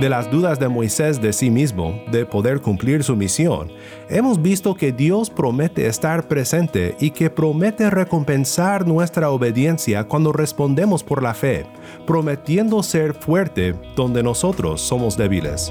de las dudas de Moisés de sí mismo de poder cumplir su misión, hemos visto que Dios promete estar presente y que promete recompensar nuestra obediencia cuando respondemos por la fe, prometiendo ser fuerte donde nosotros somos débiles.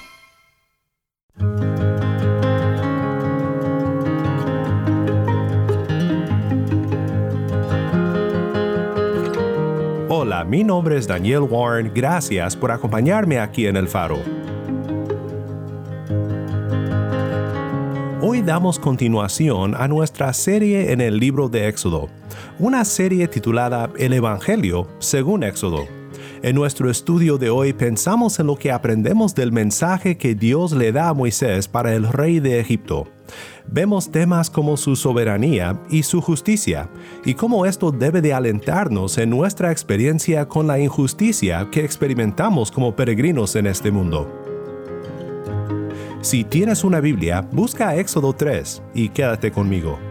Mi nombre es Daniel Warren, gracias por acompañarme aquí en El Faro. Hoy damos continuación a nuestra serie en el libro de Éxodo, una serie titulada El Evangelio según Éxodo. En nuestro estudio de hoy pensamos en lo que aprendemos del mensaje que Dios le da a Moisés para el rey de Egipto. Vemos temas como su soberanía y su justicia, y cómo esto debe de alentarnos en nuestra experiencia con la injusticia que experimentamos como peregrinos en este mundo. Si tienes una Biblia, busca Éxodo 3 y quédate conmigo.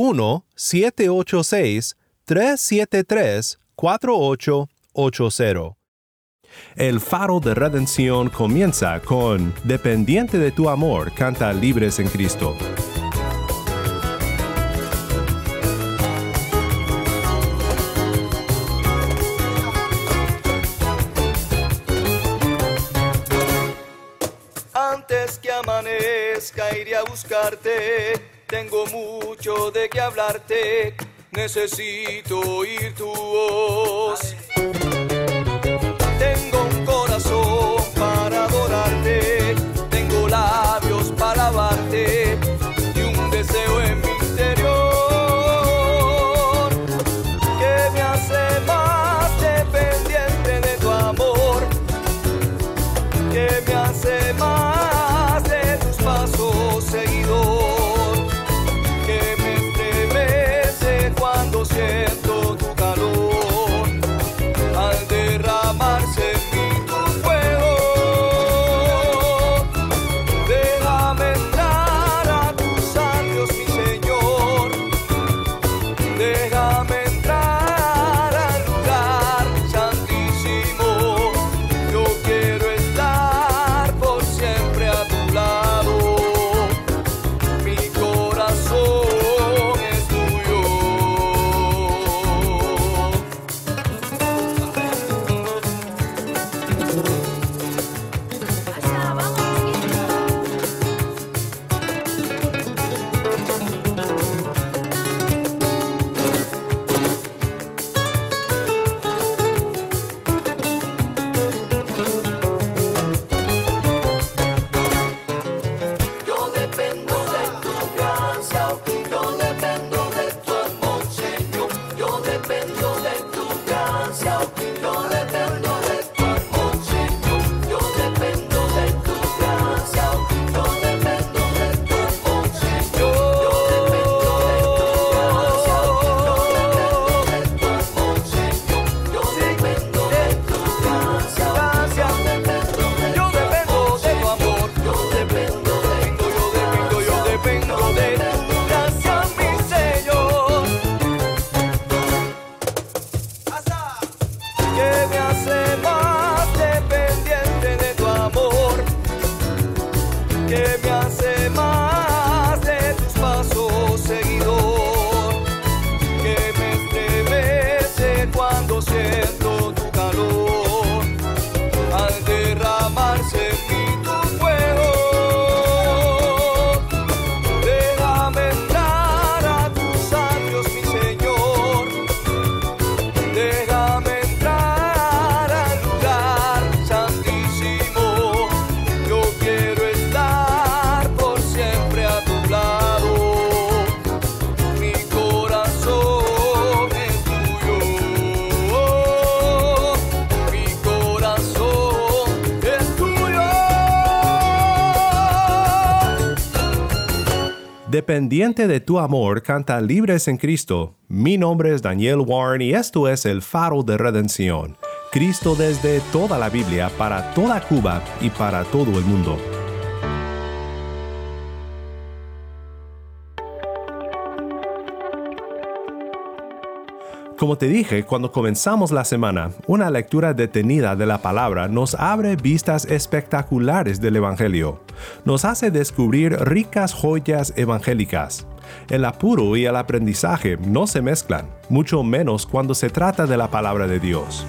1-786-373-4880. El faro de redención comienza con Dependiente de tu amor, canta Libres en Cristo. Antes que amanezca iré a buscarte tengo mucho de qué hablarte, necesito oír tu voz. Dependiente de tu amor, canta Libres en Cristo. Mi nombre es Daniel Warren y esto es el faro de redención. Cristo desde toda la Biblia, para toda Cuba y para todo el mundo. Como te dije cuando comenzamos la semana, una lectura detenida de la palabra nos abre vistas espectaculares del Evangelio. Nos hace descubrir ricas joyas evangélicas. El apuro y el aprendizaje no se mezclan, mucho menos cuando se trata de la palabra de Dios.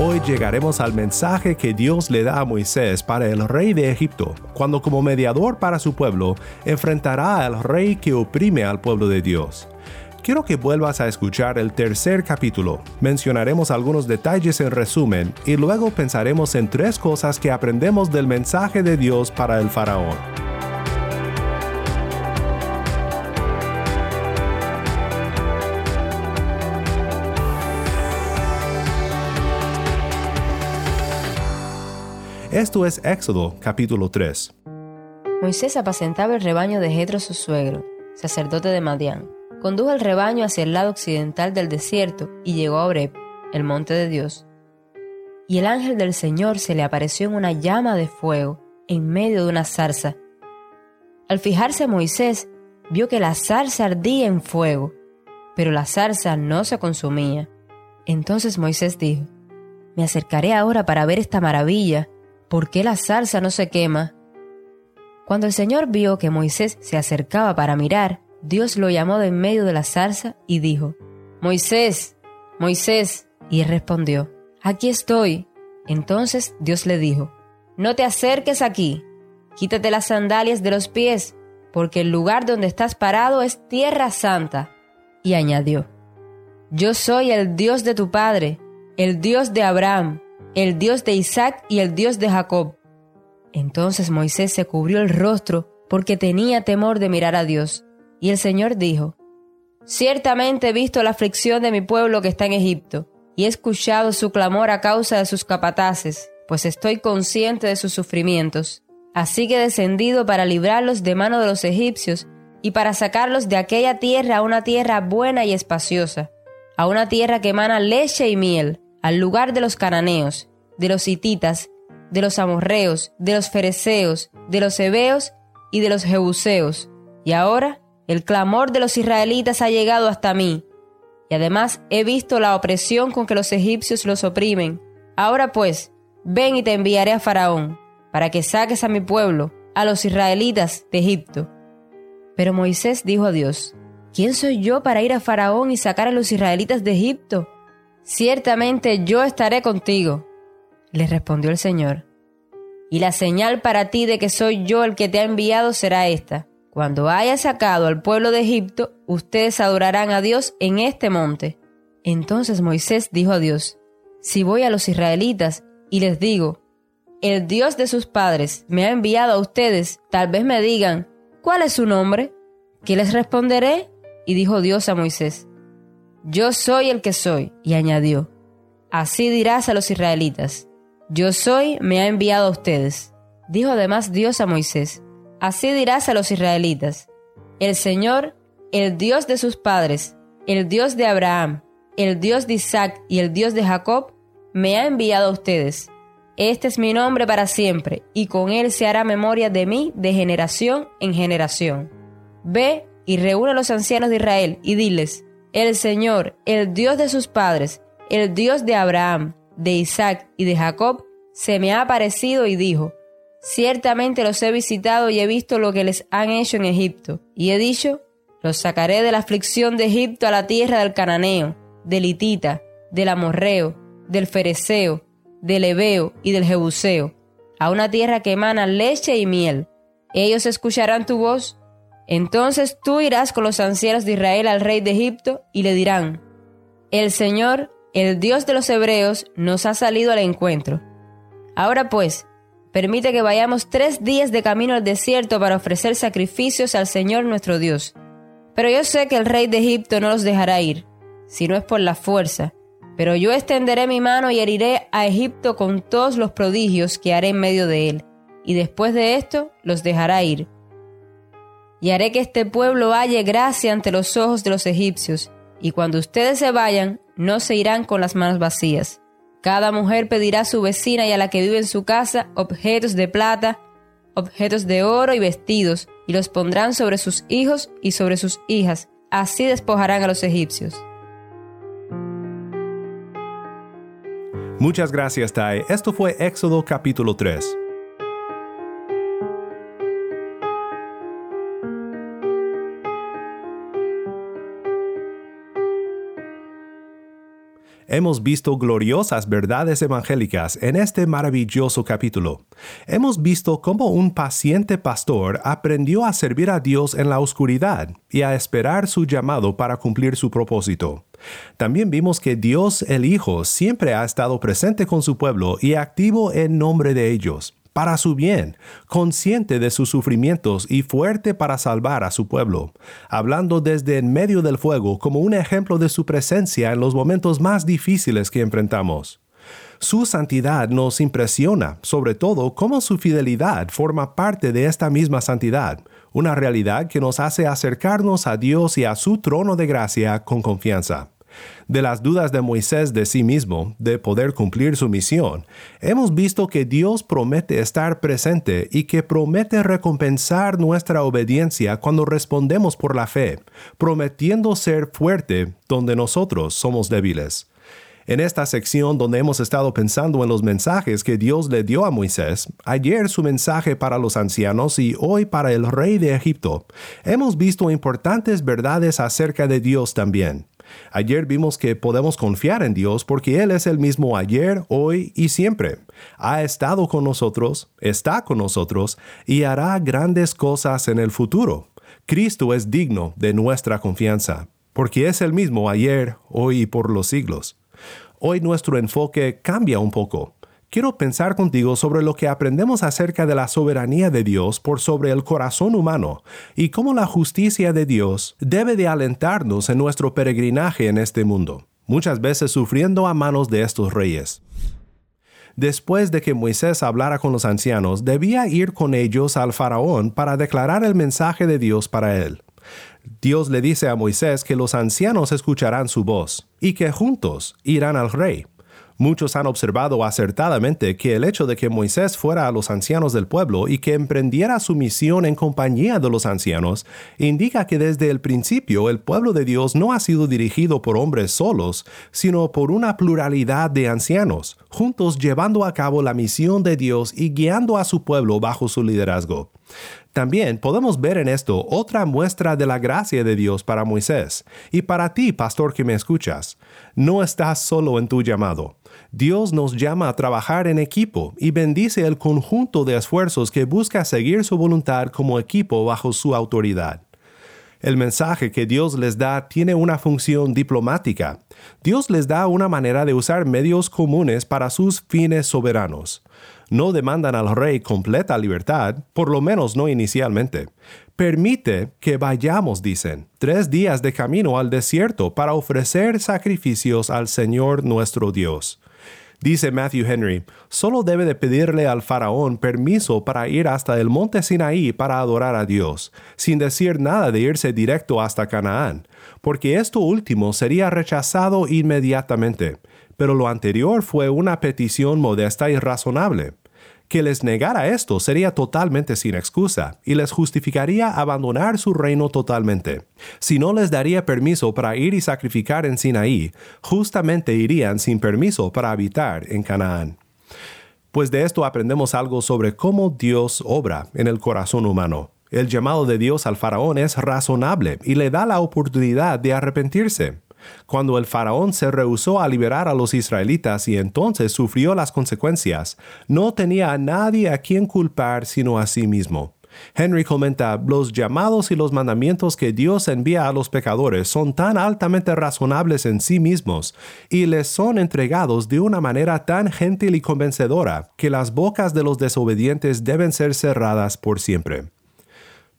Hoy llegaremos al mensaje que Dios le da a Moisés para el rey de Egipto, cuando como mediador para su pueblo enfrentará al rey que oprime al pueblo de Dios. Quiero que vuelvas a escuchar el tercer capítulo. Mencionaremos algunos detalles en resumen y luego pensaremos en tres cosas que aprendemos del mensaje de Dios para el faraón. Esto es Éxodo capítulo 3. Moisés apacentaba el rebaño de Jetro su suegro, sacerdote de Madián. Condujo el rebaño hacia el lado occidental del desierto y llegó a Oreb, el monte de Dios. Y el ángel del Señor se le apareció en una llama de fuego, en medio de una zarza. Al fijarse Moisés, vio que la zarza ardía en fuego, pero la zarza no se consumía. Entonces Moisés dijo, Me acercaré ahora para ver esta maravilla, ¿por qué la zarza no se quema? Cuando el Señor vio que Moisés se acercaba para mirar, Dios lo llamó de en medio de la zarza y dijo, Moisés, Moisés, y él respondió, Aquí estoy. Entonces Dios le dijo, No te acerques aquí, quítate las sandalias de los pies, porque el lugar donde estás parado es tierra santa. Y añadió, Yo soy el Dios de tu padre, el Dios de Abraham, el Dios de Isaac y el Dios de Jacob. Entonces Moisés se cubrió el rostro porque tenía temor de mirar a Dios. Y el Señor dijo, Ciertamente he visto la aflicción de mi pueblo que está en Egipto, y he escuchado su clamor a causa de sus capataces, pues estoy consciente de sus sufrimientos. Así que he descendido para librarlos de mano de los egipcios, y para sacarlos de aquella tierra a una tierra buena y espaciosa, a una tierra que emana leche y miel, al lugar de los cananeos, de los hititas, de los amorreos, de los fereceos, de los hebeos y de los jebuseos. Y ahora el clamor de los israelitas ha llegado hasta mí. Y además he visto la opresión con que los egipcios los oprimen. Ahora pues, ven y te enviaré a Faraón, para que saques a mi pueblo, a los israelitas de Egipto. Pero Moisés dijo a Dios, ¿quién soy yo para ir a Faraón y sacar a los israelitas de Egipto? Ciertamente yo estaré contigo. Le respondió el Señor. Y la señal para ti de que soy yo el que te ha enviado será esta. Cuando haya sacado al pueblo de Egipto, ustedes adorarán a Dios en este monte. Entonces Moisés dijo a Dios, Si voy a los israelitas y les digo, el Dios de sus padres me ha enviado a ustedes, tal vez me digan, ¿cuál es su nombre? ¿Qué les responderé? Y dijo Dios a Moisés, Yo soy el que soy, y añadió, Así dirás a los israelitas, Yo soy, me ha enviado a ustedes. Dijo además Dios a Moisés, Así dirás a los israelitas, El Señor, el Dios de sus padres, el Dios de Abraham, el Dios de Isaac y el Dios de Jacob, me ha enviado a ustedes. Este es mi nombre para siempre, y con él se hará memoria de mí de generación en generación. Ve y reúne a los ancianos de Israel y diles, el Señor, el Dios de sus padres, el Dios de Abraham, de Isaac y de Jacob, se me ha aparecido y dijo, Ciertamente los he visitado y he visto lo que les han hecho en Egipto, y he dicho, los sacaré de la aflicción de Egipto a la tierra del cananeo, del hitita, del amorreo, del fereceo, del hebeo y del jebuseo, a una tierra que emana leche y miel. Ellos escucharán tu voz. Entonces tú irás con los ancianos de Israel al rey de Egipto y le dirán, El Señor, el Dios de los hebreos, nos ha salido al encuentro. Ahora pues, permite que vayamos tres días de camino al desierto para ofrecer sacrificios al Señor nuestro Dios. Pero yo sé que el rey de Egipto no los dejará ir, si no es por la fuerza. Pero yo extenderé mi mano y heriré a Egipto con todos los prodigios que haré en medio de él. y después de esto los dejará ir. Y haré que este pueblo halle gracia ante los ojos de los egipcios, y cuando ustedes se vayan, no se irán con las manos vacías. Cada mujer pedirá a su vecina y a la que vive en su casa objetos de plata, objetos de oro y vestidos, y los pondrán sobre sus hijos y sobre sus hijas. Así despojarán a los egipcios. Muchas gracias, Tai. Esto fue Éxodo capítulo 3. Hemos visto gloriosas verdades evangélicas en este maravilloso capítulo. Hemos visto cómo un paciente pastor aprendió a servir a Dios en la oscuridad y a esperar su llamado para cumplir su propósito. También vimos que Dios el Hijo siempre ha estado presente con su pueblo y activo en nombre de ellos para su bien, consciente de sus sufrimientos y fuerte para salvar a su pueblo, hablando desde en medio del fuego como un ejemplo de su presencia en los momentos más difíciles que enfrentamos. Su santidad nos impresiona, sobre todo cómo su fidelidad forma parte de esta misma santidad, una realidad que nos hace acercarnos a Dios y a su trono de gracia con confianza de las dudas de Moisés de sí mismo, de poder cumplir su misión, hemos visto que Dios promete estar presente y que promete recompensar nuestra obediencia cuando respondemos por la fe, prometiendo ser fuerte donde nosotros somos débiles. En esta sección donde hemos estado pensando en los mensajes que Dios le dio a Moisés, ayer su mensaje para los ancianos y hoy para el rey de Egipto, hemos visto importantes verdades acerca de Dios también. Ayer vimos que podemos confiar en Dios porque Él es el mismo ayer, hoy y siempre. Ha estado con nosotros, está con nosotros y hará grandes cosas en el futuro. Cristo es digno de nuestra confianza, porque es el mismo ayer, hoy y por los siglos. Hoy nuestro enfoque cambia un poco quiero pensar contigo sobre lo que aprendemos acerca de la soberanía de Dios por sobre el corazón humano y cómo la justicia de Dios debe de alentarnos en nuestro peregrinaje en este mundo, muchas veces sufriendo a manos de estos reyes. Después de que Moisés hablara con los ancianos, debía ir con ellos al faraón para declarar el mensaje de Dios para él. Dios le dice a Moisés que los ancianos escucharán su voz y que juntos irán al rey. Muchos han observado acertadamente que el hecho de que Moisés fuera a los ancianos del pueblo y que emprendiera su misión en compañía de los ancianos indica que desde el principio el pueblo de Dios no ha sido dirigido por hombres solos, sino por una pluralidad de ancianos, juntos llevando a cabo la misión de Dios y guiando a su pueblo bajo su liderazgo. También podemos ver en esto otra muestra de la gracia de Dios para Moisés y para ti, pastor que me escuchas. No estás solo en tu llamado. Dios nos llama a trabajar en equipo y bendice el conjunto de esfuerzos que busca seguir su voluntad como equipo bajo su autoridad. El mensaje que Dios les da tiene una función diplomática. Dios les da una manera de usar medios comunes para sus fines soberanos. No demandan al rey completa libertad, por lo menos no inicialmente. Permite que vayamos, dicen, tres días de camino al desierto para ofrecer sacrificios al Señor nuestro Dios. Dice Matthew Henry, solo debe de pedirle al faraón permiso para ir hasta el monte Sinaí para adorar a Dios, sin decir nada de irse directo hasta Canaán, porque esto último sería rechazado inmediatamente, pero lo anterior fue una petición modesta y razonable. Que les negara esto sería totalmente sin excusa y les justificaría abandonar su reino totalmente. Si no les daría permiso para ir y sacrificar en Sinaí, justamente irían sin permiso para habitar en Canaán. Pues de esto aprendemos algo sobre cómo Dios obra en el corazón humano. El llamado de Dios al faraón es razonable y le da la oportunidad de arrepentirse cuando el faraón se rehusó a liberar a los israelitas y entonces sufrió las consecuencias, no tenía a nadie a quien culpar sino a sí mismo. Henry comenta, los llamados y los mandamientos que Dios envía a los pecadores son tan altamente razonables en sí mismos y les son entregados de una manera tan gentil y convencedora que las bocas de los desobedientes deben ser cerradas por siempre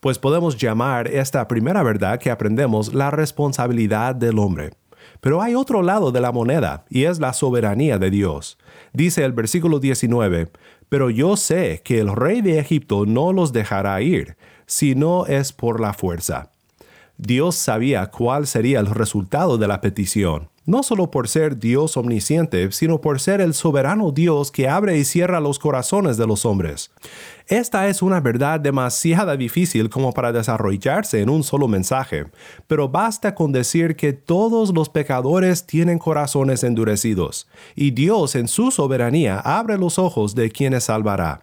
pues podemos llamar esta primera verdad que aprendemos la responsabilidad del hombre. Pero hay otro lado de la moneda, y es la soberanía de Dios. Dice el versículo 19, Pero yo sé que el rey de Egipto no los dejará ir, si no es por la fuerza. Dios sabía cuál sería el resultado de la petición, no solo por ser Dios omnisciente, sino por ser el soberano Dios que abre y cierra los corazones de los hombres. Esta es una verdad demasiado difícil como para desarrollarse en un solo mensaje, pero basta con decir que todos los pecadores tienen corazones endurecidos, y Dios en su soberanía abre los ojos de quienes salvará.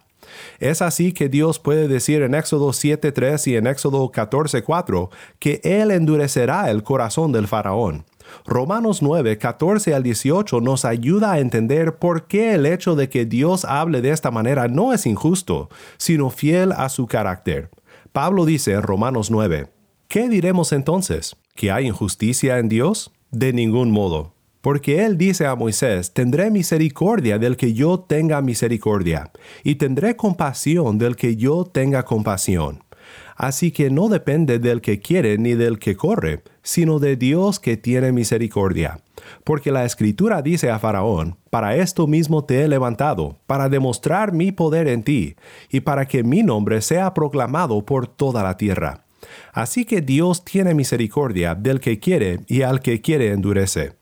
Es así que Dios puede decir en Éxodo 7.3 y en Éxodo 14.4 que Él endurecerá el corazón del faraón. Romanos 9, 14 al 18 nos ayuda a entender por qué el hecho de que Dios hable de esta manera no es injusto, sino fiel a su carácter. Pablo dice en Romanos 9, ¿qué diremos entonces? ¿Que hay injusticia en Dios? De ningún modo. Porque él dice a Moisés, tendré misericordia del que yo tenga misericordia, y tendré compasión del que yo tenga compasión. Así que no depende del que quiere ni del que corre, sino de Dios que tiene misericordia. Porque la escritura dice a Faraón, para esto mismo te he levantado, para demostrar mi poder en ti, y para que mi nombre sea proclamado por toda la tierra. Así que Dios tiene misericordia del que quiere y al que quiere endurece.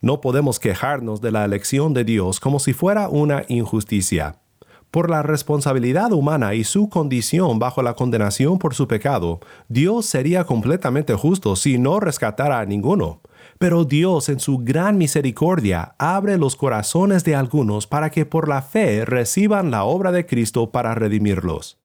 No podemos quejarnos de la elección de Dios como si fuera una injusticia. Por la responsabilidad humana y su condición bajo la condenación por su pecado, Dios sería completamente justo si no rescatara a ninguno. Pero Dios en su gran misericordia abre los corazones de algunos para que por la fe reciban la obra de Cristo para redimirlos.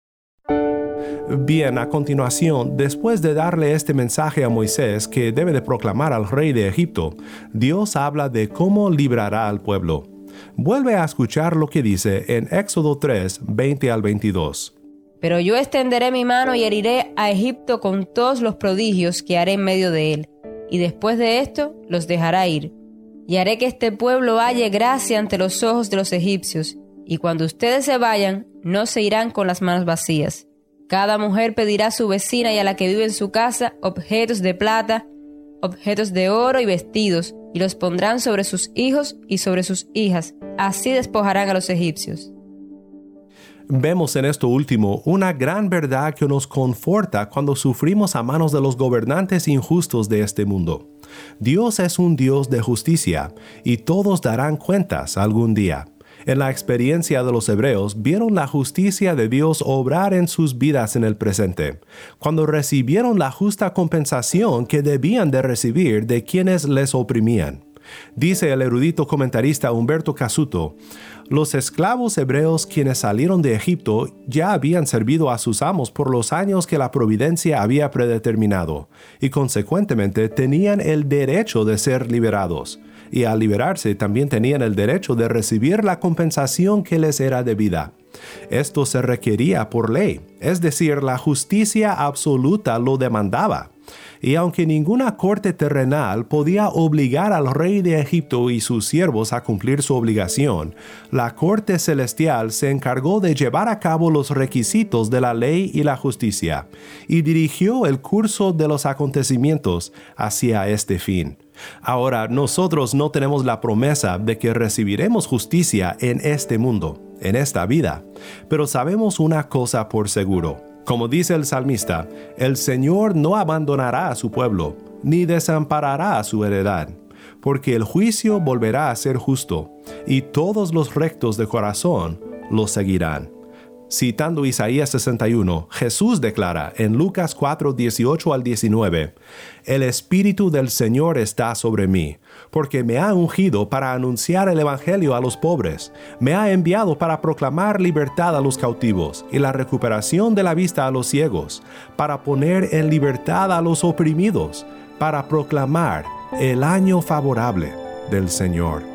Bien, a continuación, después de darle este mensaje a Moisés que debe de proclamar al rey de Egipto, Dios habla de cómo librará al pueblo. Vuelve a escuchar lo que dice en Éxodo 3, 20 al 22. Pero yo extenderé mi mano y heriré a Egipto con todos los prodigios que haré en medio de él, y después de esto los dejará ir. Y haré que este pueblo halle gracia ante los ojos de los egipcios, y cuando ustedes se vayan, no se irán con las manos vacías. Cada mujer pedirá a su vecina y a la que vive en su casa objetos de plata, objetos de oro y vestidos, y los pondrán sobre sus hijos y sobre sus hijas. Así despojarán a los egipcios. Vemos en esto último una gran verdad que nos conforta cuando sufrimos a manos de los gobernantes injustos de este mundo. Dios es un Dios de justicia, y todos darán cuentas algún día. En la experiencia de los hebreos vieron la justicia de Dios obrar en sus vidas en el presente, cuando recibieron la justa compensación que debían de recibir de quienes les oprimían. Dice el erudito comentarista Humberto Casuto, los esclavos hebreos quienes salieron de Egipto ya habían servido a sus amos por los años que la providencia había predeterminado, y consecuentemente tenían el derecho de ser liberados y al liberarse también tenían el derecho de recibir la compensación que les era debida. Esto se requería por ley, es decir, la justicia absoluta lo demandaba. Y aunque ninguna corte terrenal podía obligar al rey de Egipto y sus siervos a cumplir su obligación, la corte celestial se encargó de llevar a cabo los requisitos de la ley y la justicia, y dirigió el curso de los acontecimientos hacia este fin. Ahora, nosotros no tenemos la promesa de que recibiremos justicia en este mundo, en esta vida, pero sabemos una cosa por seguro. Como dice el salmista, el Señor no abandonará a su pueblo, ni desamparará a su heredad, porque el juicio volverá a ser justo, y todos los rectos de corazón lo seguirán. Citando Isaías 61, Jesús declara en Lucas 4, 18 al 19, El Espíritu del Señor está sobre mí, porque me ha ungido para anunciar el Evangelio a los pobres, me ha enviado para proclamar libertad a los cautivos y la recuperación de la vista a los ciegos, para poner en libertad a los oprimidos, para proclamar el año favorable del Señor.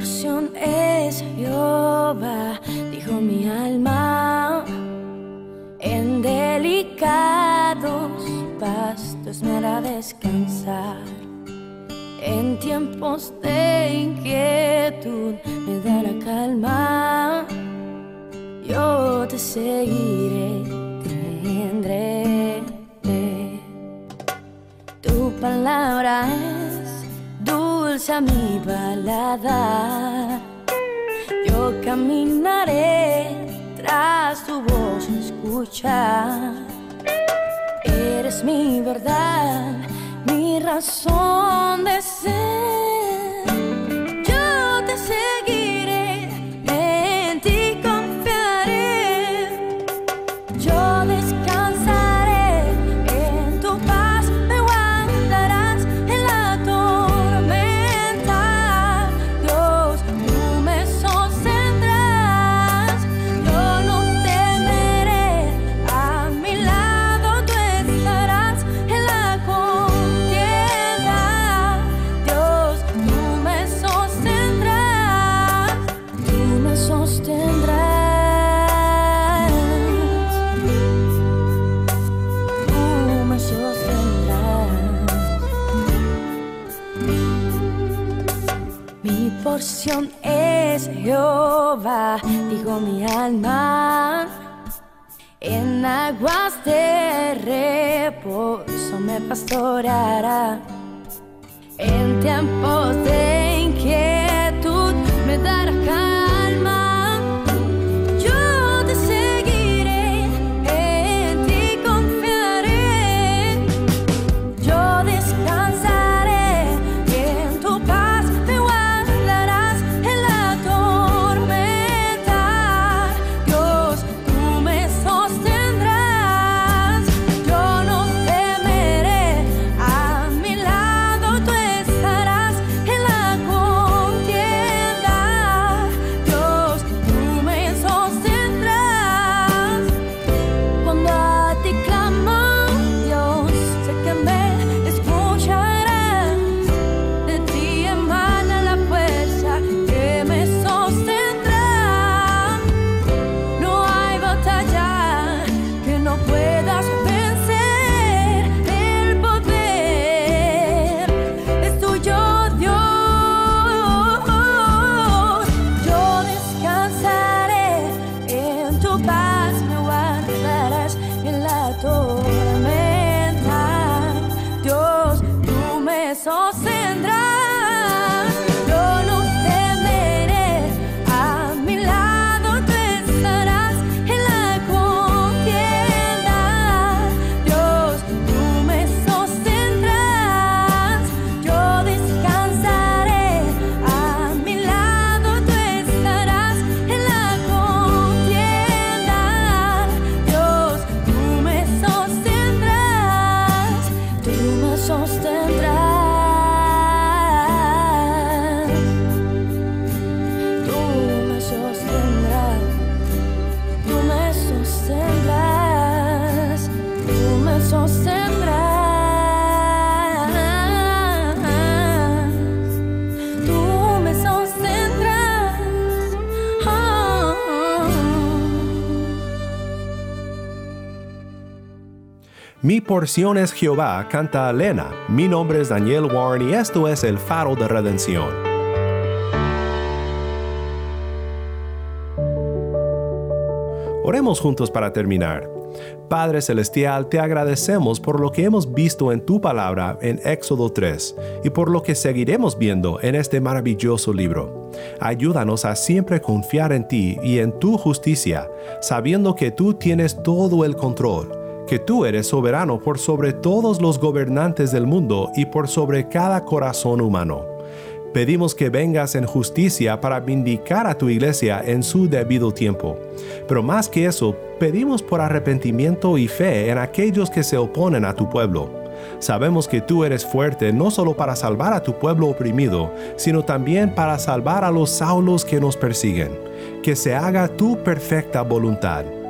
porción es Jehová, dijo mi alma. En delicados pastos me hará descansar. En tiempos de inquietud me dará calma. Yo te seguiré, tendré tu palabra dulce a mi paladar. Yo caminaré tras tu voz escuchar. Eres mi verdad, mi razón de ser. Mi porción es Jehová, canta Elena. Mi nombre es Daniel Warren y esto es el faro de redención. Oremos juntos para terminar. Padre Celestial, te agradecemos por lo que hemos visto en tu palabra en Éxodo 3 y por lo que seguiremos viendo en este maravilloso libro. Ayúdanos a siempre confiar en ti y en tu justicia, sabiendo que tú tienes todo el control, que tú eres soberano por sobre todos los gobernantes del mundo y por sobre cada corazón humano. Pedimos que vengas en justicia para vindicar a tu iglesia en su debido tiempo. Pero más que eso, pedimos por arrepentimiento y fe en aquellos que se oponen a tu pueblo. Sabemos que tú eres fuerte no solo para salvar a tu pueblo oprimido, sino también para salvar a los saulos que nos persiguen. Que se haga tu perfecta voluntad.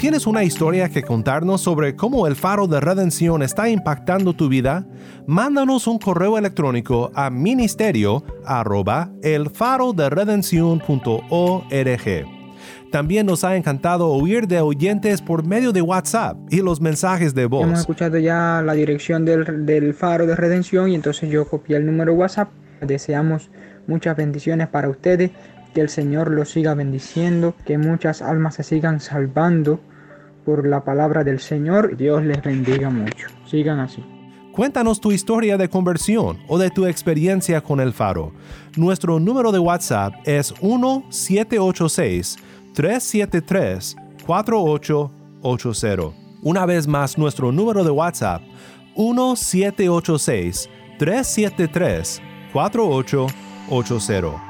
¿Tienes una historia que contarnos sobre cómo el faro de redención está impactando tu vida? Mándanos un correo electrónico a ministerio. También nos ha encantado oír de oyentes por medio de WhatsApp y los mensajes de Hemos voz. escuchado ya la dirección del, del faro de redención y entonces yo copié el número WhatsApp. Deseamos muchas bendiciones para ustedes, que el Señor los siga bendiciendo, que muchas almas se sigan salvando por la palabra del Señor. Dios les bendiga mucho. Sigan así. Cuéntanos tu historia de conversión o de tu experiencia con el faro. Nuestro número de WhatsApp es 1-786-373-4880. Una vez más, nuestro número de WhatsApp 1-786-373-4880.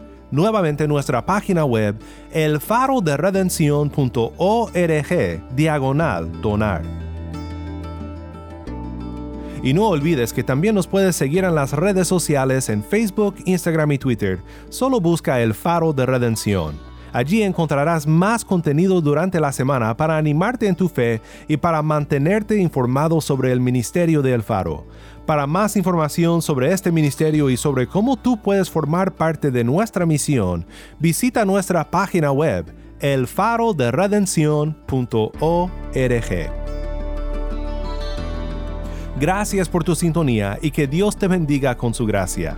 nuevamente nuestra página web elfaroderedencion.org diagonal donar. Y no olvides que también nos puedes seguir en las redes sociales en Facebook, Instagram y Twitter. Solo busca el Faro de Redención. Allí encontrarás más contenido durante la semana para animarte en tu fe y para mantenerte informado sobre el ministerio de El Faro. Para más información sobre este ministerio y sobre cómo tú puedes formar parte de nuestra misión, visita nuestra página web elfaroderedencion.org. Gracias por tu sintonía y que Dios te bendiga con su gracia.